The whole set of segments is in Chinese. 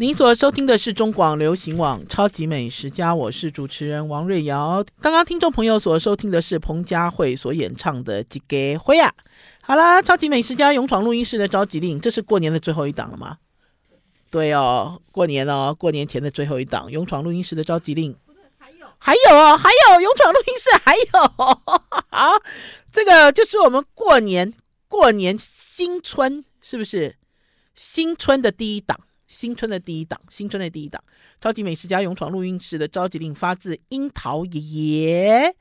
您所收听的是中广流行网《超级美食家》，我是主持人王瑞瑶。刚刚听众朋友所收听的是彭佳慧所演唱的《几个会呀》。好啦，《超级美食家》勇闯录音室的召集令，这是过年的最后一档了吗？对哦，过年哦，过年前的最后一档《勇闯录音室的召集令》。还有，还有哦，还有《勇闯录音室》，还有好，这个就是我们过年过年新春，是不是新春的第一档？新春的第一档，新春的第一档，超级美食家勇闯录音室的召集令发自樱桃爷爷。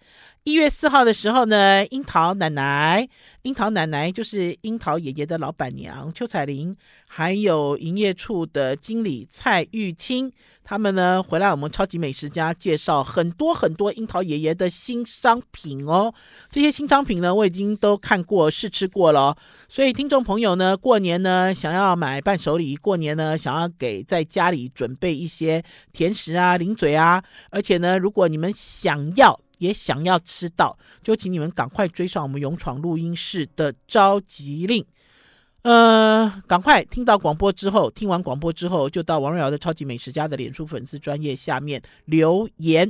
一月四号的时候呢，樱桃奶奶，樱桃奶奶就是樱桃爷爷的老板娘邱彩玲，还有营业处的经理蔡玉清，他们呢回来我们超级美食家介绍很多很多樱桃爷爷的新商品哦。这些新商品呢，我已经都看过试吃过了，所以听众朋友呢，过年呢想要买伴手礼，过年呢想要给在家里准备一些甜食啊、零嘴啊，而且呢，如果你们想要。也想要吃到，就请你们赶快追上我们勇闯录音室的召集令。呃，赶快听到广播之后，听完广播之后，就到王瑞瑶的超级美食家的脸书粉丝专业下面留言，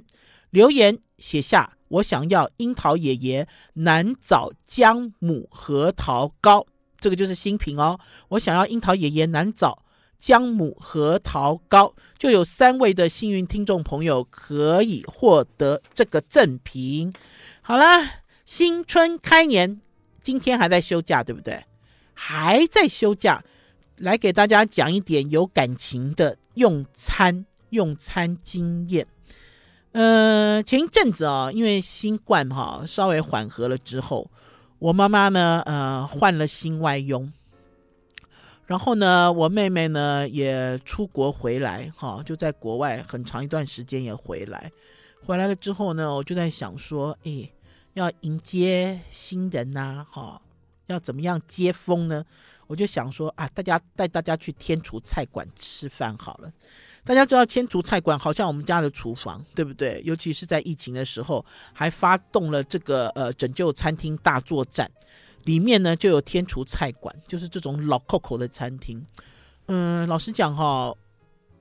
留言写下我想要樱桃爷爷南枣姜母核桃糕，这个就是新品哦。我想要樱桃爷爷南枣。姜母核桃糕，就有三位的幸运听众朋友可以获得这个赠品。好啦，新春开年，今天还在休假，对不对？还在休假，来给大家讲一点有感情的用餐用餐经验。呃，前一阵子啊、因为新冠哈、稍微缓和了之后，我妈妈呢，呃，换了新外佣。然后呢，我妹妹呢也出国回来，哈，就在国外很长一段时间也回来。回来了之后呢，我就在想说，哎，要迎接新人呐，哈，要怎么样接风呢？我就想说啊，大家带大家去天厨菜馆吃饭好了。大家知道天厨菜馆好像我们家的厨房，对不对？尤其是在疫情的时候，还发动了这个呃拯救餐厅大作战。里面呢就有天厨菜馆，就是这种老扣扣的餐厅。嗯，老实讲哈，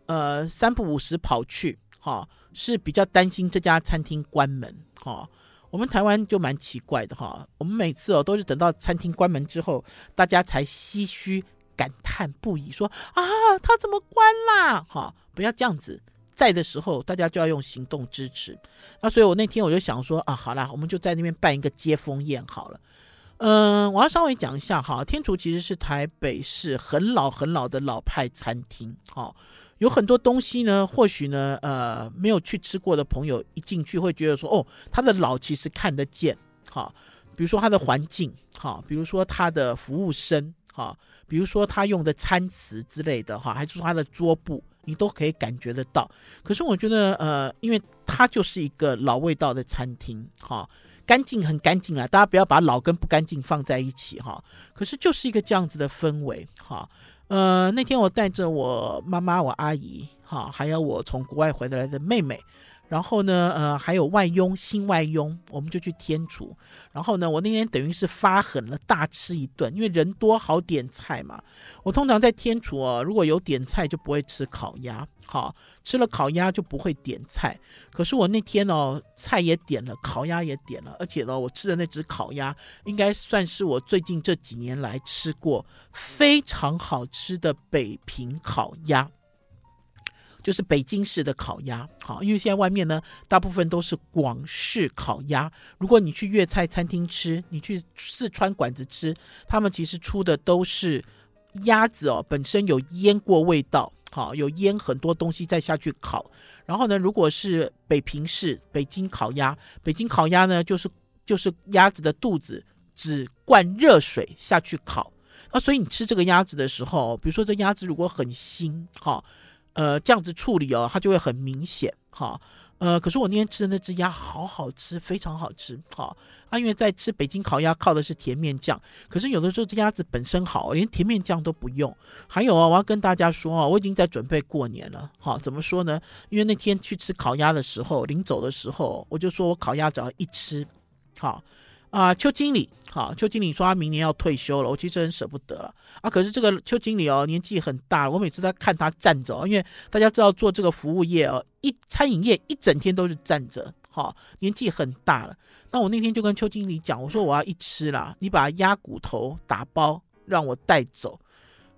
呃，三不五时跑去哈，是比较担心这家餐厅关门哈。我们台湾就蛮奇怪的哈，我们每次哦都是等到餐厅关门之后，大家才唏嘘感叹不已，说啊，他怎么关啦？哈，不要这样子，在的时候大家就要用行动支持。那所以我那天我就想说啊，好啦，我们就在那边办一个接风宴好了。嗯，我要稍微讲一下哈，天厨其实是台北市很老很老的老派餐厅，哈，有很多东西呢，或许呢，呃，没有去吃过的朋友一进去会觉得说，哦，它的老其实看得见，哈，比如说它的环境，哈，比如说它的服务生，哈，比如说他用的餐瓷之类的，哈，还是说它的桌布，你都可以感觉得到。可是我觉得，呃，因为它就是一个老味道的餐厅，哈。干净很干净了，大家不要把老跟不干净放在一起哈。可是就是一个这样子的氛围哈。呃，那天我带着我妈妈、我阿姨哈，还有我从国外回来的妹妹。然后呢，呃，还有外佣，新外佣，我们就去天厨。然后呢，我那天等于是发狠了，大吃一顿，因为人多好点菜嘛。我通常在天厨哦，如果有点菜就不会吃烤鸭，好，吃了烤鸭就不会点菜。可是我那天哦，菜也点了，烤鸭也点了，而且呢，我吃的那只烤鸭应该算是我最近这几年来吃过非常好吃的北平烤鸭。就是北京式的烤鸭，好，因为现在外面呢，大部分都是广式烤鸭。如果你去粤菜餐厅吃，你去四川馆子吃，他们其实出的都是鸭子哦，本身有腌过味道，好，有腌很多东西再下去烤。然后呢，如果是北平式北京烤鸭，北京烤鸭呢，就是就是鸭子的肚子只灌热水下去烤。那所以你吃这个鸭子的时候，比如说这鸭子如果很腥，哈。呃，这样子处理哦，它就会很明显哈。呃，可是我那天吃的那只鸭好好吃，非常好吃哈。因为在吃北京烤鸭靠的是甜面酱，可是有的时候这鸭子本身好，连甜面酱都不用。还有啊，我要跟大家说啊，我已经在准备过年了哈。怎么说呢？因为那天去吃烤鸭的时候，临走的时候，我就说我烤鸭只要一吃，好。啊，邱经理，好，邱经理说他明年要退休了，我其实很舍不得了啊。可是这个邱经理哦，年纪很大了，我每次在看他站着，因为大家知道做这个服务业哦，一餐饮业一整天都是站着，好，年纪很大了。那我那天就跟邱经理讲，我说我要一吃啦，你把鸭骨头打包让我带走。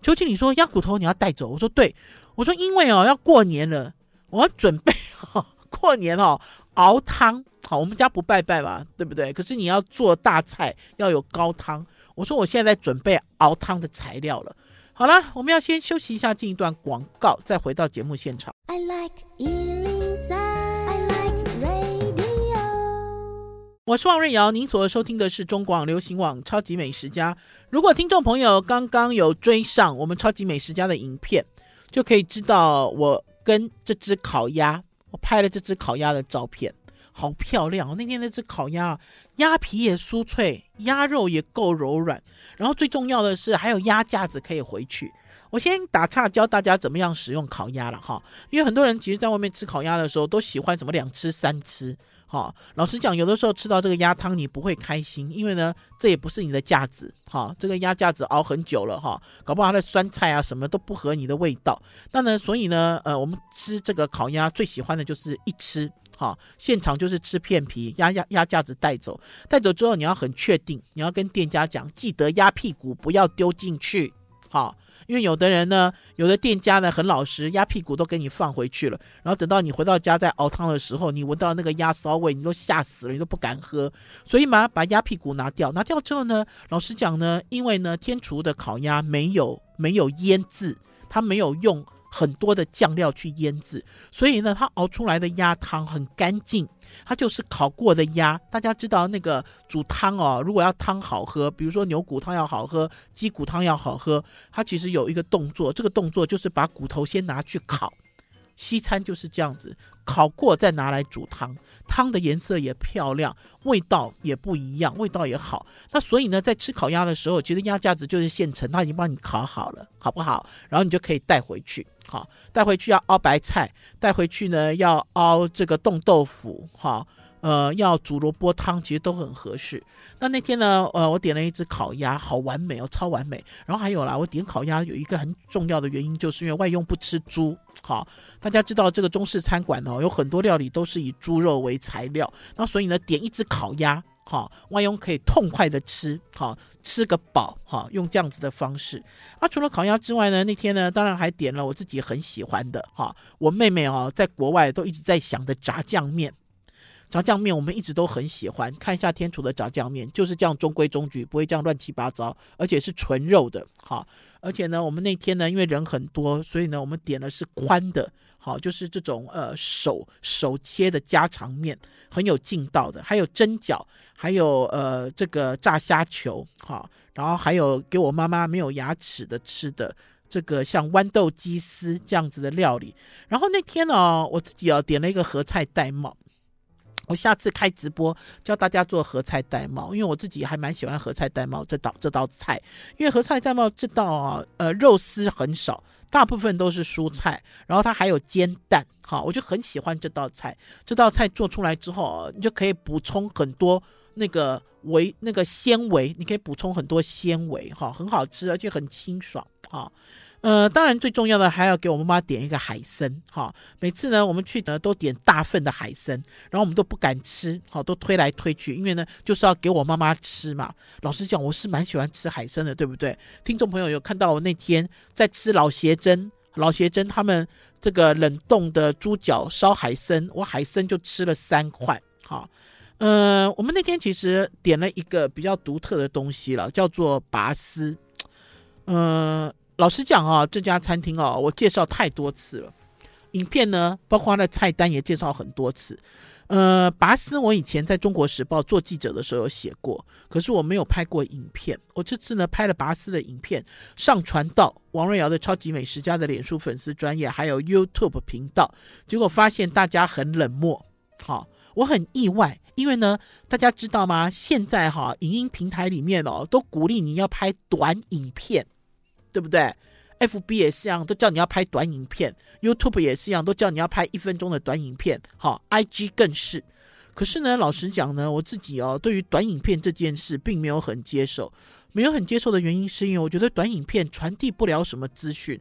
邱经理说鸭骨头你要带走，我说对，我说因为哦要过年了，我要准备哈 过年哦。熬汤好，我们家不拜拜嘛，对不对？可是你要做大菜，要有高汤。我说我现在在准备熬汤的材料了。好了，我们要先休息一下，进一段广告，再回到节目现场。I like 103, I like radio。我是王瑞瑶，您所收听的是中广流行网超级美食家。如果听众朋友刚刚有追上我们超级美食家的影片，就可以知道我跟这只烤鸭。我拍了这只烤鸭的照片，好漂亮哦！那天那只烤鸭，鸭皮也酥脆，鸭肉也够柔软，然后最重要的是还有鸭架子可以回去。我先打岔教大家怎么样使用烤鸭了哈，因为很多人其实在外面吃烤鸭的时候都喜欢什么两吃三吃。哈，老实讲，有的时候吃到这个鸭汤，你不会开心，因为呢，这也不是你的架子，哈，这个鸭架子熬很久了，哈，搞不好它的酸菜啊什么都不合你的味道。那呢，所以呢，呃，我们吃这个烤鸭最喜欢的就是一吃，哈，现场就是吃片皮，鸭鸭鸭架子带走，带走之后你要很确定，你要跟店家讲，记得鸭屁股不要丢进去，好。因为有的人呢，有的店家呢很老实，鸭屁股都给你放回去了，然后等到你回到家再熬汤的时候，你闻到那个鸭骚味，你都吓死了，你都不敢喝。所以嘛，把鸭屁股拿掉，拿掉之后呢，老实讲呢，因为呢，天厨的烤鸭没有没有腌制，它没有用。很多的酱料去腌制，所以呢，它熬出来的鸭汤很干净，它就是烤过的鸭。大家知道那个煮汤哦，如果要汤好喝，比如说牛骨汤要好喝，鸡骨汤要好喝，它其实有一个动作，这个动作就是把骨头先拿去烤。西餐就是这样子，烤过再拿来煮汤，汤的颜色也漂亮，味道也不一样，味道也好。那所以呢，在吃烤鸭的时候，其实鸭架子就是现成，他已经帮你烤好了，好不好？然后你就可以带回去，好，带回去要熬白菜，带回去呢要熬这个冻豆腐，哈。呃，要煮萝卜汤，其实都很合适。那那天呢，呃，我点了一只烤鸭，好完美哦，超完美。然后还有啦，我点烤鸭有一个很重要的原因，就是因为外佣不吃猪。好，大家知道这个中式餐馆哦，有很多料理都是以猪肉为材料。那所以呢，点一只烤鸭，好，外佣可以痛快的吃，好，吃个饱，哈，用这样子的方式。啊，除了烤鸭之外呢，那天呢，当然还点了我自己很喜欢的，哈，我妹妹哦，在国外都一直在想的炸酱面。炸酱面我们一直都很喜欢，看一下天厨的炸酱面，就是这样中规中矩，不会这样乱七八糟，而且是纯肉的，哈，而且呢，我们那天呢，因为人很多，所以呢，我们点的是宽的，哦，就是这种呃手手切的家常面，很有劲道的，还有蒸饺，还有呃这个炸虾球，好，然后还有给我妈妈没有牙齿的吃的这个像豌豆鸡丝这样子的料理，然后那天呢，我自己啊点了一个合菜玳瑁。我下次开直播教大家做合菜戴帽，因为我自己还蛮喜欢合菜戴帽这道这道菜，因为合菜戴帽这道啊，呃，肉丝很少，大部分都是蔬菜，然后它还有煎蛋，好，我就很喜欢这道菜。这道菜做出来之后，你就可以补充很多那个维那个纤维，你可以补充很多纤维，哈，很好吃，而且很清爽，哈。呃，当然最重要的还要给我妈妈点一个海参，哈。每次呢，我们去呢都点大份的海参，然后我们都不敢吃，好，都推来推去，因为呢就是要给我妈妈吃嘛。老实讲，我是蛮喜欢吃海参的，对不对？听众朋友有看到我那天在吃老协珍，老协珍他们这个冷冻的猪脚烧海参，我海参就吃了三块，好。呃，我们那天其实点了一个比较独特的东西了，叫做拔丝，呃。老实讲啊，这家餐厅哦，我介绍太多次了。影片呢，包括它的菜单也介绍很多次。呃，拔丝我以前在中国时报做记者的时候有写过，可是我没有拍过影片。我这次呢拍了拔丝的影片，上传到王瑞瑶的超级美食家的脸书粉丝专页，还有 YouTube 频道，结果发现大家很冷漠。好，我很意外，因为呢，大家知道吗？现在哈，影音平台里面哦，都鼓励你要拍短影片。对不对？FB 也是一样，都叫你要拍短影片；YouTube 也是一样，都叫你要拍一分钟的短影片。好，IG 更是。可是呢，老实讲呢，我自己哦，对于短影片这件事并没有很接受。没有很接受的原因，是因为我觉得短影片传递不了什么资讯。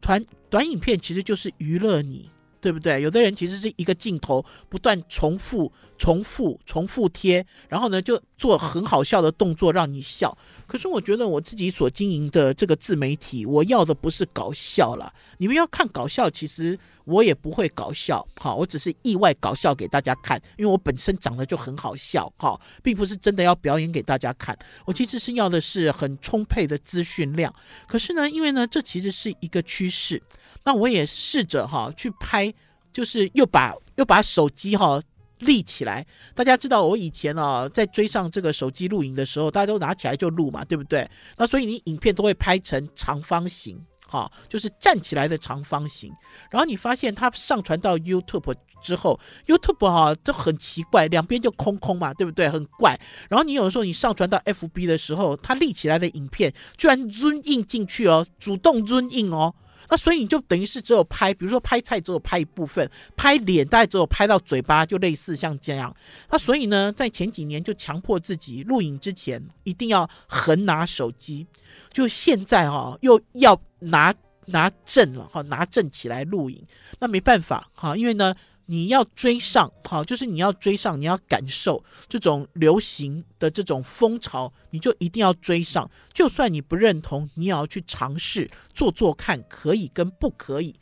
短短影片其实就是娱乐你。对不对？有的人其实是一个镜头不断重复、重复、重复贴，然后呢就做很好笑的动作让你笑。可是我觉得我自己所经营的这个自媒体，我要的不是搞笑了。你们要看搞笑，其实我也不会搞笑，哈，我只是意外搞笑给大家看，因为我本身长得就很好笑，哈，并不是真的要表演给大家看。我其实是要的是很充沛的资讯量。可是呢，因为呢，这其实是一个趋势。那我也试着哈去拍，就是又把又把手机哈立起来。大家知道我以前啊在追上这个手机录影的时候，大家都拿起来就录嘛，对不对？那所以你影片都会拍成长方形，哈，就是站起来的长方形。然后你发现它上传到 YouTube 之后，YouTube 哈就很奇怪，两边就空空嘛，对不对？很怪。然后你有的时候你上传到 FB 的时候，它立起来的影片居然 zoom in 进去哦，主动 zoom in 哦。那所以你就等于是只有拍，比如说拍菜只有拍一部分，拍脸大概只有拍到嘴巴，就类似像这样。那所以呢，在前几年就强迫自己录影之前一定要横拿手机，就现在哈、哦、又要拿拿证了哈，拿证起来录影。那没办法哈，因为呢。你要追上，好，就是你要追上，你要感受这种流行的这种风潮，你就一定要追上。就算你不认同，你也要去尝试做做看，可以跟不可以。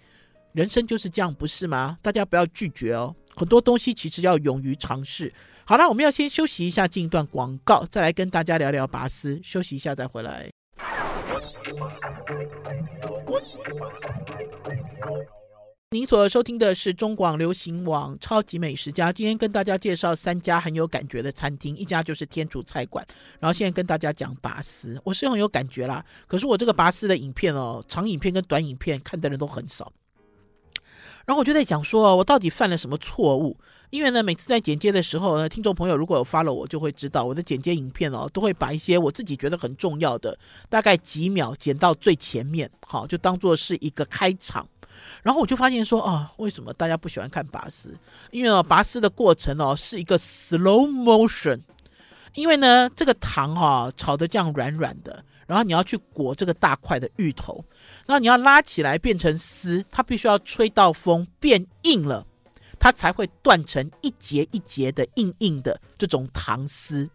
人生就是这样，不是吗？大家不要拒绝哦。很多东西其实要勇于尝试。好了，我们要先休息一下，进一段广告，再来跟大家聊聊拔丝。休息一下再回来。您所收听的是中广流行网《超级美食家》，今天跟大家介绍三家很有感觉的餐厅，一家就是天主菜馆，然后现在跟大家讲拔丝，我是很有感觉啦。可是我这个拔丝的影片哦，长影片跟短影片看的人都很少。然后我就在讲说，我到底犯了什么错误？因为呢，每次在剪接的时候呢，听众朋友如果有发了我，就会知道我的剪接影片哦，都会把一些我自己觉得很重要的，大概几秒剪到最前面，好，就当做是一个开场。然后我就发现说啊，为什么大家不喜欢看拔丝？因为哦，拔丝的过程哦是一个 slow motion，因为呢这个糖哈、哦、炒得这样软软的，然后你要去裹这个大块的芋头，然后你要拉起来变成丝，它必须要吹到风变硬了，它才会断成一节一节的硬硬的这种糖丝。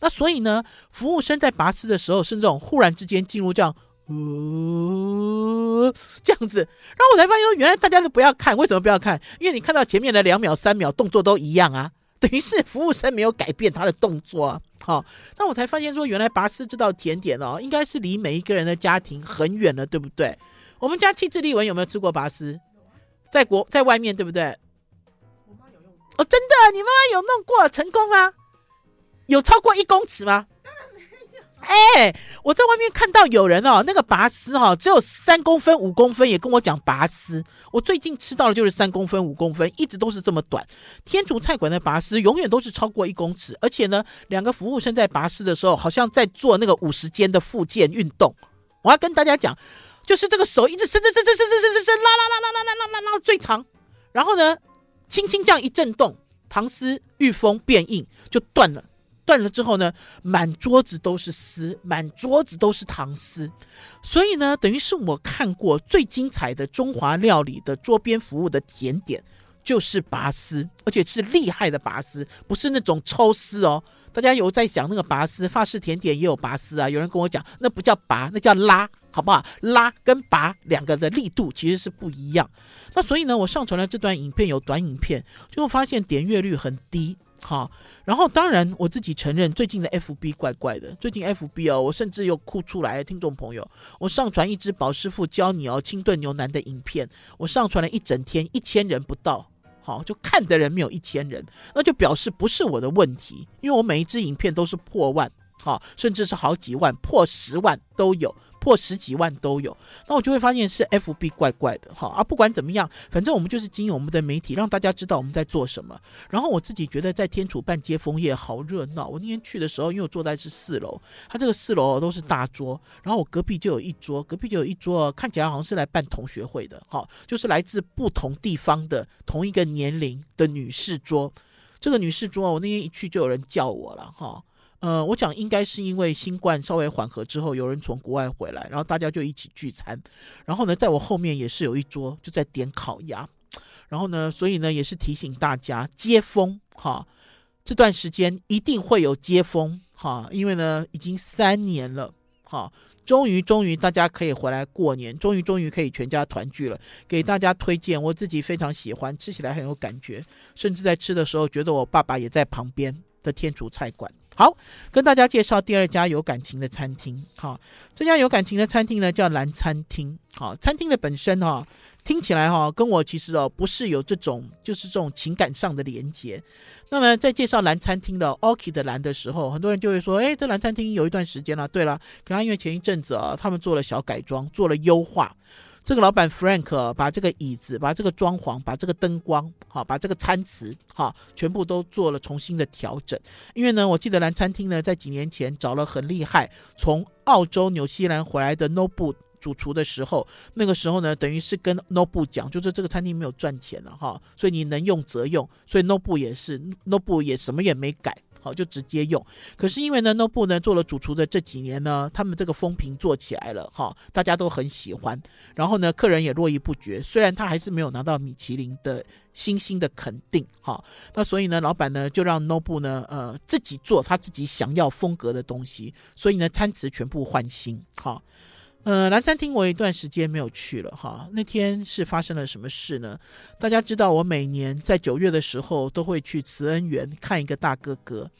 那所以呢，服务生在拔丝的时候是这种忽然之间进入这样。哦，这样子，然后我才发现，原来大家都不要看，为什么不要看？因为你看到前面的两秒、三秒动作都一样啊，等于是服务生没有改变他的动作啊。好、哦，那我才发现说，原来拔丝这道甜点哦，应该是离每一个人的家庭很远了，对不对？我们家气质丽文有没有吃过拔丝？在国在外面对不对？我妈有用过哦，真的，你妈妈有弄过，成功吗？有超过一公尺吗？哎、我在外面看到有人哦，那个拔丝哈、哦，只有三公分、五公分，也跟我讲拔丝。我最近吃到的就是三公分、五公分，一直都是这么短。天厨菜馆的拔丝永远都是超过一公尺，而且呢，两个服务生在拔丝的时候，好像在做那个五十肩的复健运动。我要跟大家讲，就是这个手一直伸伸伸伸伸伸伸伸拉拉拉拉拉拉拉拉拉最长，然后呢，轻轻这样一震动，糖丝遇风变硬就断了。断了之后呢，满桌子都是丝，满桌子都是糖丝，所以呢，等于是我看过最精彩的中华料理的桌边服务的甜点，就是拔丝，而且是厉害的拔丝，不是那种抽丝哦。大家有在讲那个拔丝，法式甜点也有拔丝啊。有人跟我讲，那不叫拔，那叫拉，好不好？拉跟拔两个的力度其实是不一样。那所以呢，我上传了这段影片，有短影片，就发现点阅率很低。好，然后当然我自己承认，最近的 FB 怪怪的。最近 FB 哦，我甚至又哭出来。听众朋友，我上传一支宝师傅教你哦清炖牛腩的影片，我上传了一整天，一千人不到。好，就看的人没有一千人，那就表示不是我的问题，因为我每一支影片都是破万，好，甚至是好几万、破十万都有。破十几万都有，那我就会发现是 FB 怪怪的哈。啊，不管怎么样，反正我们就是经营我们的媒体，让大家知道我们在做什么。然后我自己觉得在天楚办接风夜好热闹。我那天去的时候，因为我坐在是四楼，它这个四楼都是大桌，然后我隔壁就有一桌，隔壁就有一桌，看起来好像是来办同学会的，哈，就是来自不同地方的同一个年龄的女士桌。这个女士桌，我那天一去就有人叫我了哈。呃，我讲应该是因为新冠稍微缓和之后，有人从国外回来，然后大家就一起聚餐。然后呢，在我后面也是有一桌就在点烤鸭。然后呢，所以呢也是提醒大家接风哈，这段时间一定会有接风哈，因为呢已经三年了哈，终于终于大家可以回来过年，终于终于可以全家团聚了。给大家推荐，我自己非常喜欢，吃起来很有感觉，甚至在吃的时候觉得我爸爸也在旁边的天厨菜馆。好，跟大家介绍第二家有感情的餐厅。好，这家有感情的餐厅呢，叫蓝餐厅。好，餐厅的本身哈，听起来哈，跟我其实哦不是有这种就是这种情感上的连接。那么在介绍蓝餐厅的 Orchid 蓝的时候，很多人就会说，哎，这蓝餐厅有一段时间了。对了，可能因为前一阵子啊，他们做了小改装，做了优化。这个老板 Frank 把这个椅子、把这个装潢、把这个灯光、好，把这个餐词，哈，全部都做了重新的调整。因为呢，我记得蓝餐厅呢，在几年前找了很厉害从澳洲、纽西兰回来的 Nobu 主厨的时候，那个时候呢，等于是跟 Nobu 讲，就是这个餐厅没有赚钱了哈，所以你能用则用，所以 Nobu 也是 Nobu 也什么也没改。好，就直接用。可是因为呢，Nobu 呢做了主厨的这几年呢，他们这个风评做起来了，哈，大家都很喜欢。然后呢，客人也络绎不绝。虽然他还是没有拿到米其林的星星的肯定，哈，那所以呢，老板呢就让 Nobu 呢，呃，自己做他自己想要风格的东西。所以呢，餐词全部换新，哈。呃，蓝餐厅我有一段时间没有去了哈。那天是发生了什么事呢？大家知道，我每年在九月的时候都会去慈恩园看一个大哥哥。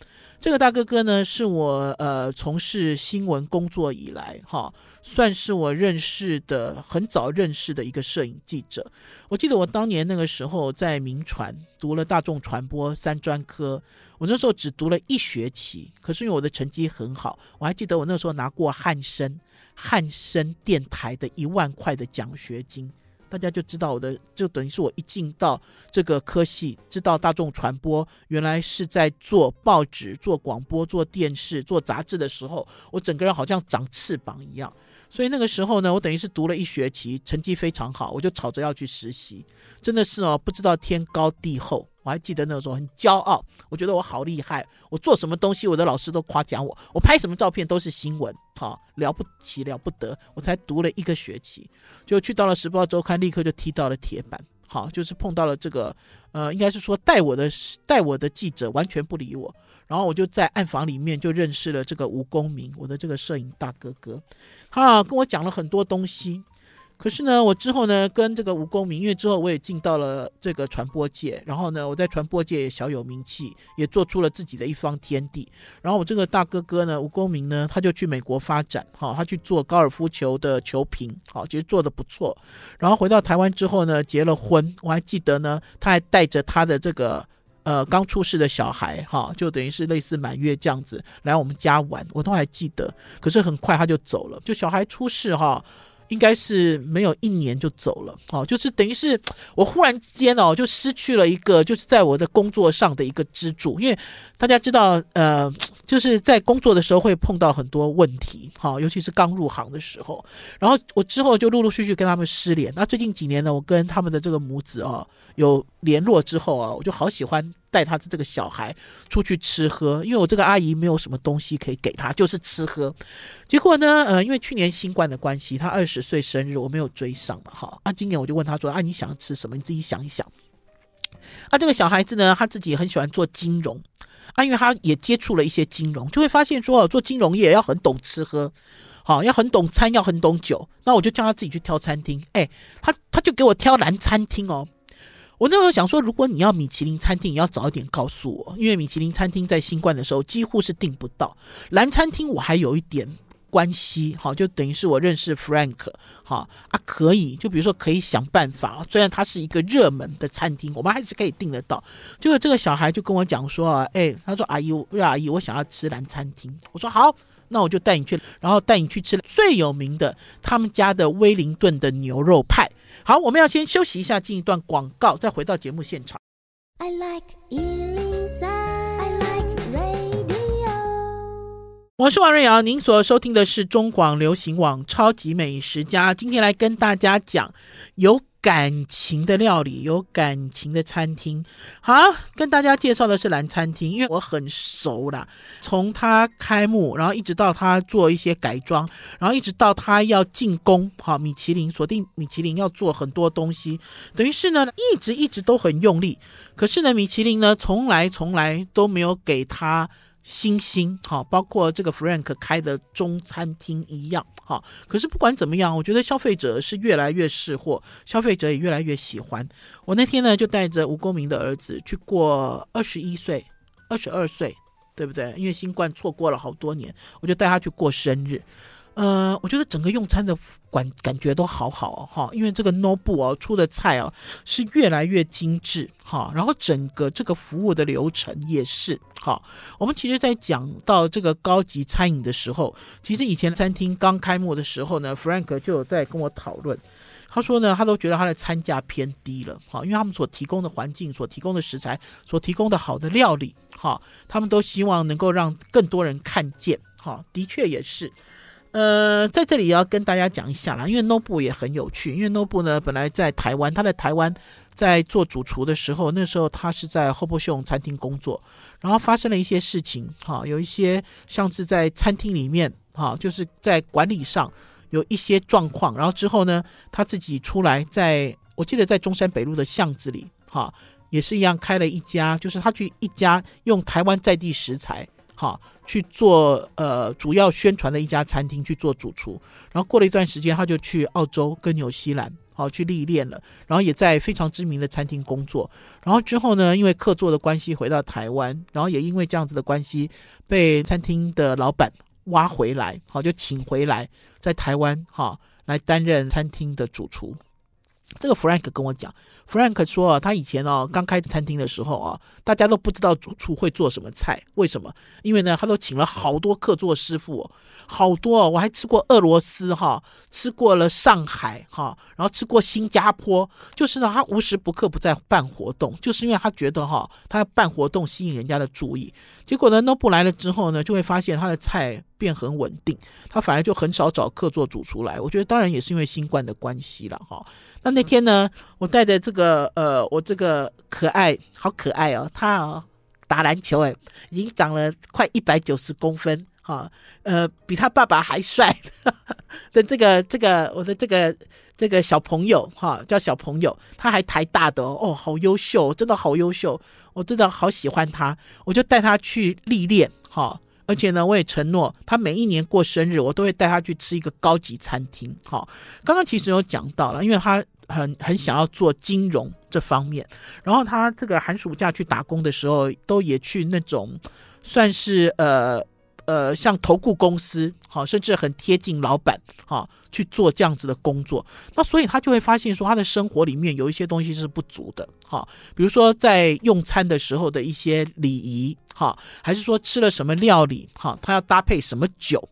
这个大哥哥呢，是我呃从事新闻工作以来哈，算是我认识的很早认识的一个摄影记者。我记得我当年那个时候在民传读了大众传播三专科，我那时候只读了一学期，可是因为我的成绩很好，我还记得我那时候拿过汉生。汉声电台的一万块的奖学金，大家就知道我的，就等于是我一进到这个科系，知道大众传播原来是在做报纸、做广播、做电视、做杂志的时候，我整个人好像长翅膀一样。所以那个时候呢，我等于是读了一学期，成绩非常好，我就吵着要去实习，真的是哦，不知道天高地厚。我还记得那时候很骄傲，我觉得我好厉害，我做什么东西，我的老师都夸奖我，我拍什么照片都是新闻，好了不起了不得。我才读了一个学期，就去到了《时报周刊》，立刻就踢到了铁板，好，就是碰到了这个，呃，应该是说带我的带我的记者完全不理我，然后我就在暗房里面就认识了这个吴公明，我的这个摄影大哥哥，他跟我讲了很多东西。可是呢，我之后呢，跟这个吴公明，因为之后我也进到了这个传播界，然后呢，我在传播界也小有名气，也做出了自己的一方天地。然后我这个大哥哥呢，吴公明呢，他就去美国发展，好，他去做高尔夫球的球评，好，其实做得不错。然后回到台湾之后呢，结了婚，我还记得呢，他还带着他的这个呃刚出世的小孩，哈，就等于是类似满月这样子来我们家玩，我都还记得。可是很快他就走了，就小孩出世哈。应该是没有一年就走了，哦，就是等于是我忽然间哦，就失去了一个就是在我的工作上的一个支柱，因为大家知道，呃，就是在工作的时候会碰到很多问题，哈，尤其是刚入行的时候，然后我之后就陆陆续续跟他们失联，那最近几年呢，我跟他们的这个母子哦有联络之后啊，我就好喜欢。带他的这个小孩出去吃喝，因为我这个阿姨没有什么东西可以给他，就是吃喝。结果呢，呃，因为去年新冠的关系，他二十岁生日我没有追上嘛，哈。啊，今年我就问他说：“啊，你想要吃什么？你自己想一想。”啊，这个小孩子呢，他自己很喜欢做金融，啊，因为他也接触了一些金融，就会发现说，做金融业要很懂吃喝，好，要很懂餐，要很懂酒。那我就叫他自己去挑餐厅，哎，他他就给我挑蓝餐厅哦。我那时候想说，如果你要米其林餐厅，你要早一点告诉我，因为米其林餐厅在新冠的时候几乎是订不到。蓝餐厅我还有一点关系，好，就等于是我认识 Frank，好啊，可以，就比如说可以想办法，虽然它是一个热门的餐厅，我们还是可以订得到。结果这个小孩就跟我讲说啊，哎，他说阿姨，阿姨，我想要吃蓝餐厅。我说好，那我就带你去，然后带你去吃最有名的他们家的威灵顿的牛肉派。好，我们要先休息一下，进一段广告，再回到节目现场。I like 103, I like radio。我是王瑞瑶，您所收听的是中广流行网超级美食家。今天来跟大家讲有感情的料理，有感情的餐厅。好，跟大家介绍的是蓝餐厅，因为我很熟啦。从它开幕，然后一直到它做一些改装，然后一直到它要进攻，好，米其林锁定米其林要做很多东西，等于是呢，一直一直都很用力。可是呢，米其林呢，从来从来都没有给他。星星，哈，包括这个 Frank 开的中餐厅一样，哈。可是不管怎么样，我觉得消费者是越来越识货，消费者也越来越喜欢。我那天呢，就带着吴公明的儿子去过二十一岁、二十二岁，对不对？因为新冠错过了好多年，我就带他去过生日。呃，我觉得整个用餐的感感觉都好好哦，哈，因为这个 Noble 哦出的菜哦是越来越精致哈，然后整个这个服务的流程也是哈。我们其实，在讲到这个高级餐饮的时候，其实以前餐厅刚开幕的时候呢，Frank 就有在跟我讨论，他说呢，他都觉得他的餐价偏低了哈，因为他们所提供的环境、所提供的食材、所提供的好的料理哈，他们都希望能够让更多人看见哈，的确也是。呃，在这里也要跟大家讲一下啦，因为 Nobu 也很有趣。因为 Nobu 呢，本来在台湾，他在台湾在做主厨的时候，那时候他是在 Hobosong 餐厅工作，然后发生了一些事情，哈，有一些像是在餐厅里面，哈，就是在管理上有一些状况，然后之后呢，他自己出来，在我记得在中山北路的巷子里，哈，也是一样开了一家，就是他去一家用台湾在地食材。好，去做呃主要宣传的一家餐厅去做主厨，然后过了一段时间，他就去澳洲跟纽西兰好去历练了，然后也在非常知名的餐厅工作，然后之后呢，因为客座的关系回到台湾，然后也因为这样子的关系被餐厅的老板挖回来，好就请回来在台湾哈来担任餐厅的主厨。这个 Frank 跟我讲，Frank 说啊，他以前哦刚开餐厅的时候啊，大家都不知道主厨会做什么菜，为什么？因为呢，他都请了好多客座师傅，好多哦，我还吃过俄罗斯哈，吃过了上海哈，然后吃过新加坡，就是呢，他无时不刻不在办活动，就是因为他觉得哈，他要办活动吸引人家的注意。结果呢，Noble 来了之后呢，就会发现他的菜变很稳定，他反而就很少找客座主出来。我觉得当然也是因为新冠的关系了哈。那那天呢，我带着这个呃，我这个可爱，好可爱哦，他哦打篮球诶，已经长了快一百九十公分哈，呃，比他爸爸还帅的这个这个我的这个这个小朋友哈，叫小朋友，他还台大的哦，哦，好优秀，真的好优秀，我真的好喜欢他，我就带他去历练哈。而且呢，我也承诺，他每一年过生日，我都会带他去吃一个高级餐厅。好，刚刚其实有讲到了，因为他很很想要做金融这方面，然后他这个寒暑假去打工的时候，都也去那种算是呃。呃，像投顾公司，好，甚至很贴近老板，好，去做这样子的工作。那所以他就会发现说，他的生活里面有一些东西是不足的，好，比如说在用餐的时候的一些礼仪，好，还是说吃了什么料理，好，他要搭配什么酒。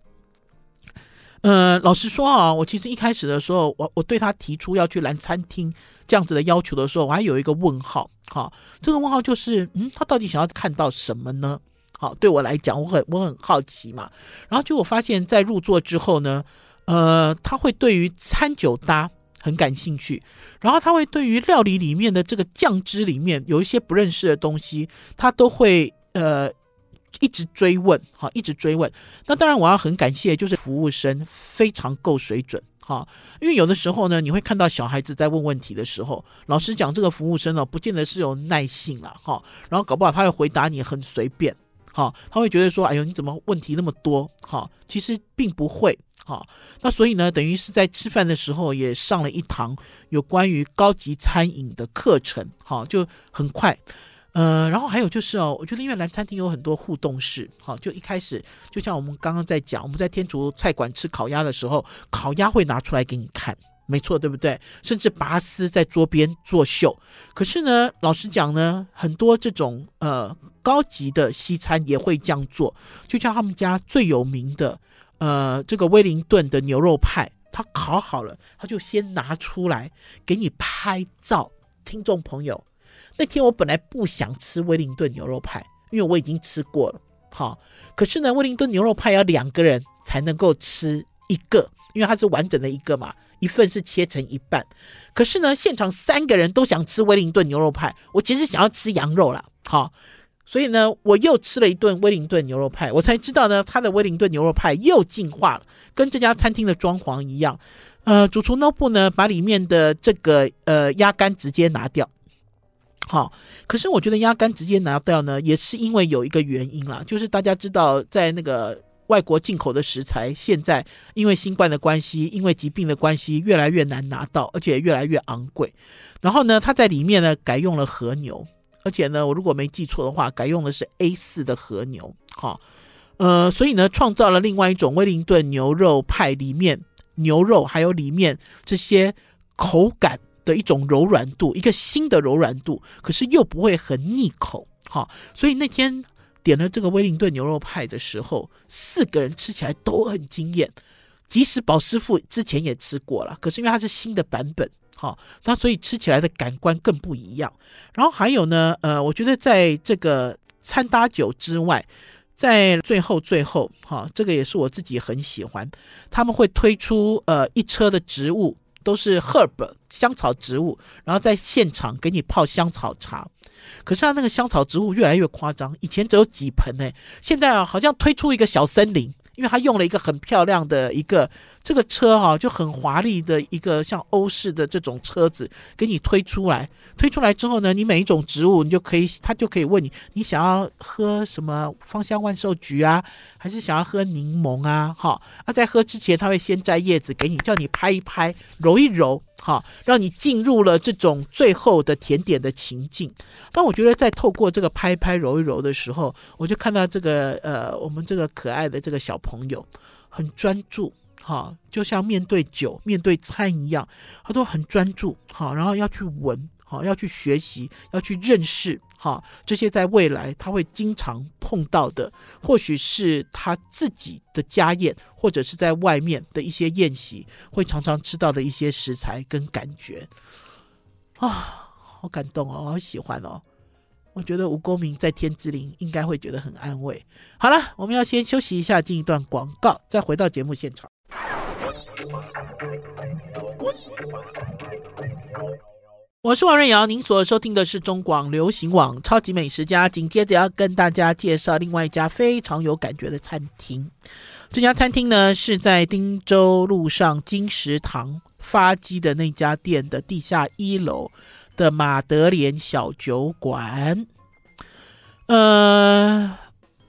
呃，老实说啊，我其实一开始的时候，我我对他提出要去蓝餐厅这样子的要求的时候，我还有一个问号，好，这个问号就是，嗯，他到底想要看到什么呢？好，对我来讲，我很我很好奇嘛。然后就我发现，在入座之后呢，呃，他会对于餐酒搭很感兴趣，然后他会对于料理里面的这个酱汁里面有一些不认识的东西，他都会呃一直追问，好，一直追问。那当然，我要很感谢，就是服务生非常够水准，哈，因为有的时候呢，你会看到小孩子在问问题的时候，老实讲，这个服务生呢，不见得是有耐性了，哈，然后搞不好他会回答你很随便。好，他会觉得说：“哎呦，你怎么问题那么多？”好，其实并不会。好，那所以呢，等于是在吃饭的时候也上了一堂有关于高级餐饮的课程。好，就很快。呃，然后还有就是哦，我觉得因为蓝餐厅有很多互动式。好，就一开始就像我们刚刚在讲，我们在天厨菜馆吃烤鸭的时候，烤鸭会拿出来给你看。没错，对不对？甚至拔丝在桌边作秀。可是呢，老实讲呢，很多这种呃高级的西餐也会这样做。就像他们家最有名的呃这个威灵顿的牛肉派，他烤好了，他就先拿出来给你拍照。听众朋友，那天我本来不想吃威灵顿牛肉派，因为我已经吃过了。好，可是呢，威灵顿牛肉派要两个人才能够吃一个，因为它是完整的一个嘛。一份是切成一半。可是呢，现场三个人都想吃威灵顿牛肉派，我其实想要吃羊肉啦。好，所以呢，我又吃了一顿威灵顿牛肉派，我才知道呢，他的威灵顿牛肉派又进化了，跟这家餐厅的装潢一样。呃，主厨 Nobu 呢，把里面的这个呃鸭肝直接拿掉。好，可是我觉得鸭肝直接拿掉呢，也是因为有一个原因啦，就是大家知道，在那个外国进口的食材，现在因为新冠的关系，因为疾病的关系，越来越难拿到，而且越来越昂贵。然后呢，它在里面呢改用了和牛，而且呢，我如果没记错的话，改用的是 A 四的和牛。哈，呃，所以呢，创造了另外一种威灵顿牛肉派，里面牛肉还有里面这些口感。的一种柔软度，一个新的柔软度，可是又不会很腻口，哈，所以那天点了这个威灵顿牛肉派的时候，四个人吃起来都很惊艳。即使宝师傅之前也吃过了，可是因为它是新的版本，哈，那所以吃起来的感官更不一样。然后还有呢，呃，我觉得在这个餐搭酒之外，在最后最后，哈，这个也是我自己很喜欢，他们会推出呃一车的植物。都是 herb 香草植物，然后在现场给你泡香草茶。可是它那个香草植物越来越夸张，以前只有几盆呢，现在啊好像推出一个小森林。因为它用了一个很漂亮的一个这个车哈，就很华丽的一个像欧式的这种车子给你推出来。推出来之后呢，你每一种植物你就可以，它就可以问你，你想要喝什么芳香万寿菊啊，还是想要喝柠檬啊？哈，那在喝之前，他会先摘叶子给你，叫你拍一拍，揉一揉。哈，让你进入了这种最后的甜点的情境。但我觉得在透过这个拍拍揉一揉的时候，我就看到这个呃，我们这个可爱的这个小朋友很专注，哈，就像面对酒、面对餐一样，他都很专注，好，然后要去闻。好，要去学习，要去认识，哈，这些在未来他会经常碰到的，或许是他自己的家宴，或者是在外面的一些宴席，会常常吃到的一些食材跟感觉，啊，好感动哦，好喜欢哦，我觉得吴公明在天之灵应该会觉得很安慰。好了，我们要先休息一下，进一段广告，再回到节目现场。我是王瑞瑶，您所收听的是中广流行网超级美食家。紧接着要跟大家介绍另外一家非常有感觉的餐厅。这家餐厅呢是在汀州路上金石堂发迹的那家店的地下一楼的马德莲小酒馆。呃，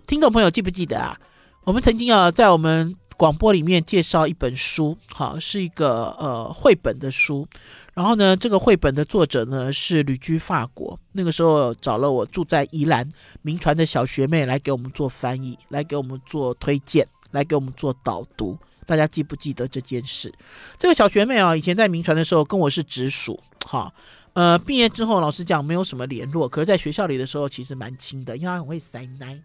听众朋友记不记得啊？我们曾经啊在我们广播里面介绍一本书，好，是一个呃绘本的书。然后呢，这个绘本的作者呢是旅居法国，那个时候找了我住在宜兰民传的小学妹来给我们做翻译，来给我们做推荐，来给我们做导读。大家记不记得这件事？这个小学妹啊，以前在民传的时候跟我是直属，哈，呃，毕业之后老实讲没有什么联络，可是在学校里的时候其实蛮亲的，因为她很会塞奶。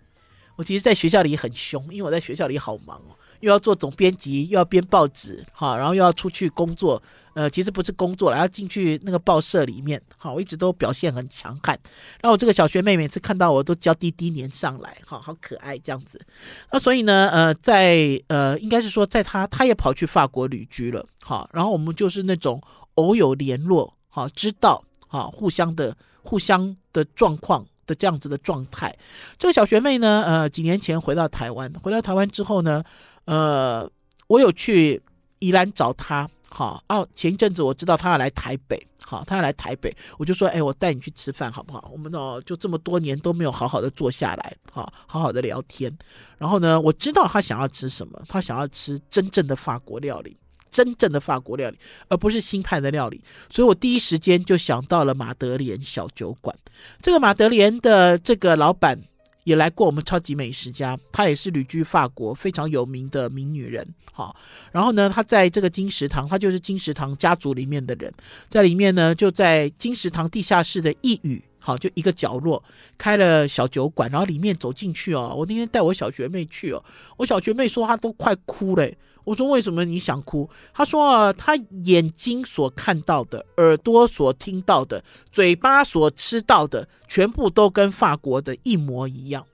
我其实在学校里很凶，因为我在学校里好忙哦。又要做总编辑，又要编报纸，哈，然后又要出去工作，呃，其实不是工作了，要进去那个报社里面，好，我一直都表现很强悍。然后我这个小学妹每次看到我都娇滴滴黏上来，哈好可爱这样子。那所以呢，呃，在呃，应该是说，在她她也跑去法国旅居了，好，然后我们就是那种偶有联络，哈，知道，哈，互相的互相的状况。的这样子的状态，这个小学妹呢，呃，几年前回到台湾，回到台湾之后呢，呃，我有去宜兰找他，好，哦，前一阵子我知道他要来台北，好，他要来台北，我就说，哎，我带你去吃饭好不好？我们哦，就这么多年都没有好好的坐下来，好，好好的聊天。然后呢，我知道他想要吃什么，他想要吃真正的法国料理。真正的法国料理，而不是新派的料理，所以我第一时间就想到了马德莲小酒馆。这个马德莲的这个老板也来过我们超级美食家，她也是旅居法国非常有名的名女人。好，然后呢，她在这个金石堂，她就是金石堂家族里面的人，在里面呢，就在金石堂地下室的一隅，好，就一个角落开了小酒馆，然后里面走进去哦，我那天带我小学妹去哦，我小学妹说她都快哭了。我说，为什么你想哭？他说啊，他眼睛所看到的，耳朵所听到的，嘴巴所吃到的，全部都跟法国的一模一样。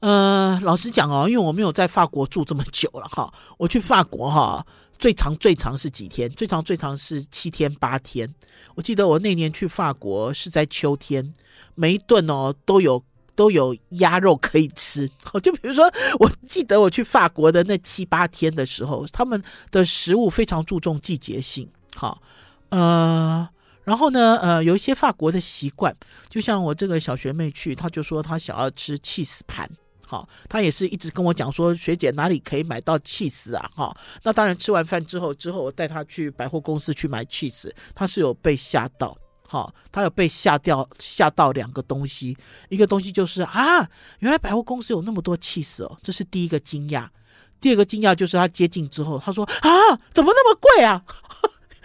呃，老实讲哦，因为我没有在法国住这么久了哈，我去法国哈，最长最长是几天？最长最长是七天八天。我记得我那年去法国是在秋天，每一顿哦都有都有鸭肉可以吃。就比如说，我记得我去法国的那七八天的时候，他们的食物非常注重季节性。好，呃，然后呢，呃，有一些法国的习惯，就像我这个小学妹去，她就说她想要吃 cheese 盘。好，他也是一直跟我讲说，学姐哪里可以买到 cheese 啊？哈，那当然吃完饭之后，之后我带他去百货公司去买 cheese，，他是有被吓到，好，他有被吓掉吓到两个东西，一个东西就是啊，原来百货公司有那么多气死哦，这是第一个惊讶，第二个惊讶就是他接近之后，他说啊，怎么那么贵啊？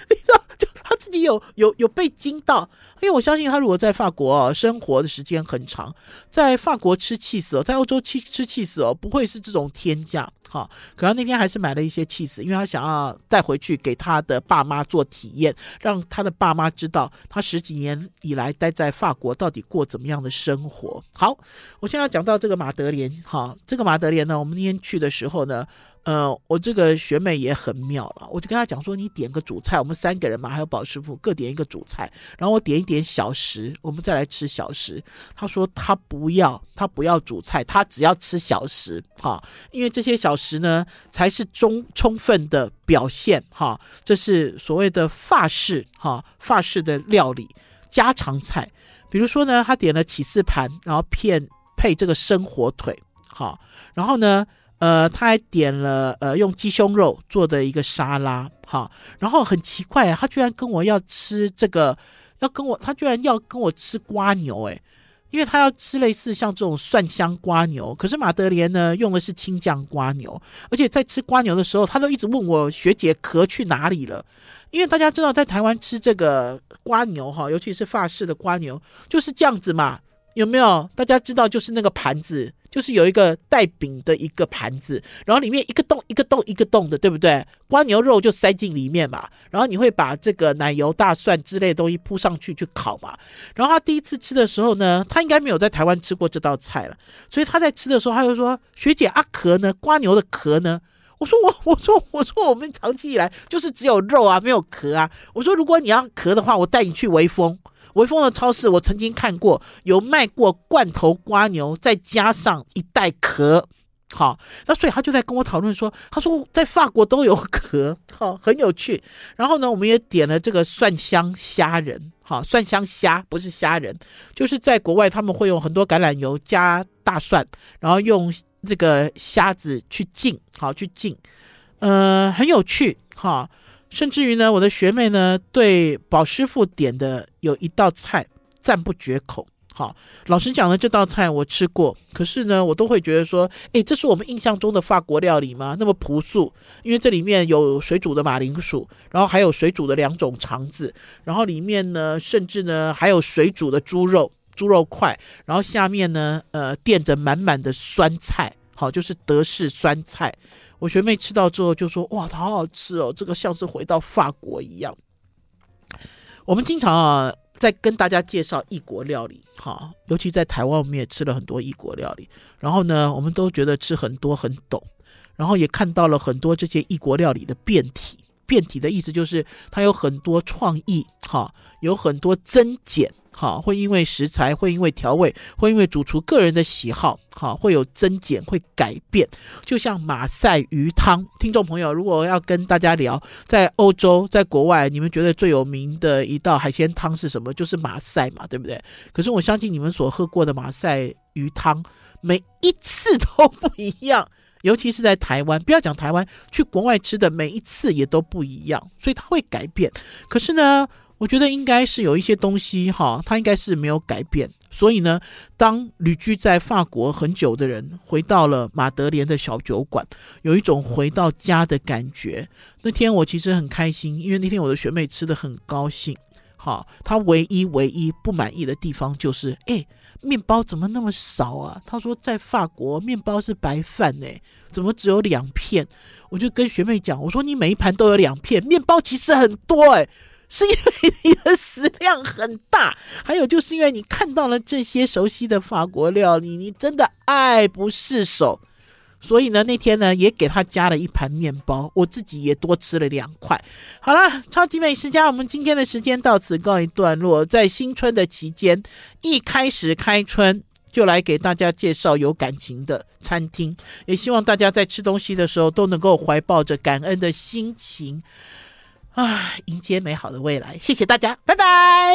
你知道？就他自己有有有被惊到，因为我相信他如果在法国，生活的时间很长，在法国吃气死哦，在欧洲吃吃起司哦，不会是这种天价哈。可能那天还是买了一些气死，因为他想要带回去给他的爸妈做体验，让他的爸妈知道他十几年以来待在法国到底过怎么样的生活。好，我现在要讲到这个马德莲哈，这个马德莲呢，我们那天去的时候呢。呃，我这个学妹也很妙了，我就跟她讲说，你点个主菜，我们三个人嘛，还有宝师傅各点一个主菜，然后我点一点小食，我们再来吃小食。她说她不要，她不要主菜，她只要吃小食，哈，因为这些小食呢才是充充分的表现，哈，这是所谓的法式，哈，法式的料理家常菜。比如说呢，她点了起司盘，然后片配这个生火腿，哈，然后呢。呃，他还点了呃用鸡胸肉做的一个沙拉，哈，然后很奇怪啊，他居然跟我要吃这个，要跟我，他居然要跟我吃瓜牛，诶，因为他要吃类似像这种蒜香瓜牛，可是马德莲呢用的是青酱瓜牛，而且在吃瓜牛的时候，他都一直问我学姐壳去哪里了，因为大家知道在台湾吃这个瓜牛哈，尤其是法式的瓜牛就是这样子嘛。有没有大家知道？就是那个盘子，就是有一个带柄的一个盘子，然后里面一个洞一个洞一个洞的，对不对？蜗牛肉就塞进里面嘛，然后你会把这个奶油、大蒜之类的东西铺上去去烤嘛。然后他第一次吃的时候呢，他应该没有在台湾吃过这道菜了，所以他在吃的时候他就说：“学姐，啊壳呢？蜗牛的壳呢？”我说：“我我说我说我们长期以来就是只有肉啊，没有壳啊。”我说：“如果你要壳的话，我带你去微风。”微风的超市，我曾经看过有卖过罐头瓜牛，再加上一袋壳。好，那所以他就在跟我讨论说，他说在法国都有壳，好，很有趣。然后呢，我们也点了这个蒜香虾仁，好，蒜香虾不是虾仁，就是在国外他们会用很多橄榄油加大蒜，然后用这个虾子去浸，好去浸，呃，很有趣，哈。甚至于呢，我的学妹呢，对宝师傅点的有一道菜赞不绝口。好，老实讲呢，这道菜我吃过，可是呢，我都会觉得说，诶，这是我们印象中的法国料理吗？那么朴素，因为这里面有水煮的马铃薯，然后还有水煮的两种肠子，然后里面呢，甚至呢还有水煮的猪肉、猪肉块，然后下面呢，呃，垫着满满的酸菜，好，就是德式酸菜。我学妹吃到之后就说：“哇，好好吃哦，这个像是回到法国一样。”我们经常啊在跟大家介绍异国料理，哈，尤其在台湾，我们也吃了很多异国料理。然后呢，我们都觉得吃很多很懂，然后也看到了很多这些异国料理的变体。变体的意思就是它有很多创意，哈，有很多增减。哈，会因为食材，会因为调味，会因为主厨个人的喜好，哈，会有增减，会改变。就像马赛鱼汤，听众朋友，如果要跟大家聊，在欧洲，在国外，你们觉得最有名的一道海鲜汤是什么？就是马赛嘛，对不对？可是我相信你们所喝过的马赛鱼汤，每一次都不一样，尤其是在台湾，不要讲台湾，去国外吃的每一次也都不一样，所以它会改变。可是呢，我觉得应该是有一些东西哈，它应该是没有改变。所以呢，当旅居在法国很久的人回到了马德莲的小酒馆，有一种回到家的感觉。那天我其实很开心，因为那天我的学妹吃得很高兴。好，她唯一唯一不满意的地方就是，哎，面包怎么那么少啊？他说在法国面包是白饭呢，怎么只有两片？我就跟学妹讲，我说你每一盘都有两片，面包其实很多哎。是因为你的食量很大，还有就是因为你看到了这些熟悉的法国料理，你真的爱不释手。所以呢，那天呢也给他加了一盘面包，我自己也多吃了两块。好了，超级美食家，我们今天的时间到此告一段落。在新春的期间，一开始开春就来给大家介绍有感情的餐厅，也希望大家在吃东西的时候都能够怀抱着感恩的心情，啊，迎接美好的未来。谢谢大家，拜拜。